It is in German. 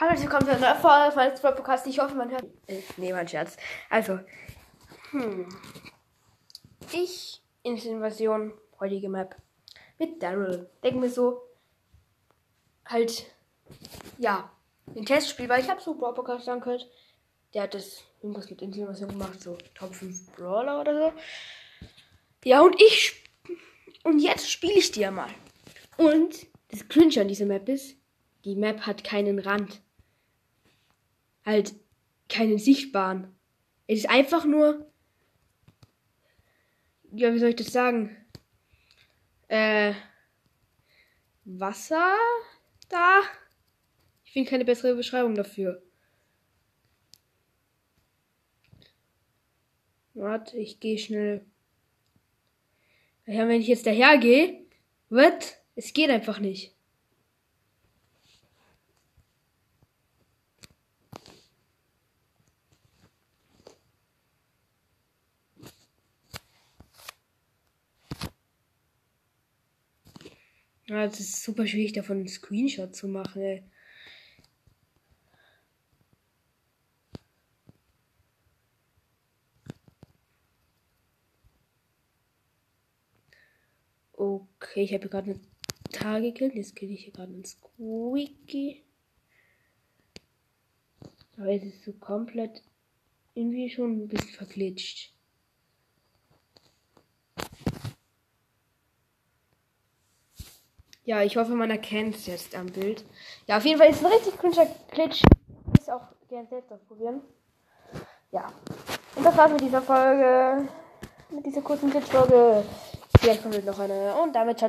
Hallo, willkommen zu einer Folge von Let's Podcast. Ich hoffe, man hört. Äh, nee, mein Scherz. Also, hm. Ich, Invasion, heutige Map. Mit Daryl. Denken wir so, halt, ja, ein Testspiel, weil ich habe so Brawl Podcast angehört. Der hat das irgendwas mit Invasion gemacht, so Top 5 Brawler oder so. Ja, und ich, und jetzt spiele ich die ja mal. Und das Cringe an dieser Map ist, die Map hat keinen Rand. Halt keinen sichtbaren. Es ist einfach nur. Ja, wie soll ich das sagen? Äh. Wasser da? Ich finde keine bessere Beschreibung dafür. Warte, ich gehe schnell. Ja, wenn ich jetzt daher gehe, wird, es geht einfach nicht. Ja, es ist super schwierig, davon einen Screenshot zu machen, ey. Okay, ich habe gerade eine Tage gekillt. Jetzt kill ich hier gerade einen Squeaky. Aber es ist so komplett irgendwie schon ein bisschen verglitscht. Ja, ich hoffe, man erkennt es jetzt am Bild. Ja, auf jeden Fall ist es ein richtig cringe Glitch. Ich auch gerne selbst ausprobieren. Ja. Und das war's mit dieser Folge. Mit dieser kurzen Glitch-Folge. Vielleicht kommt noch eine. Und damit ciao.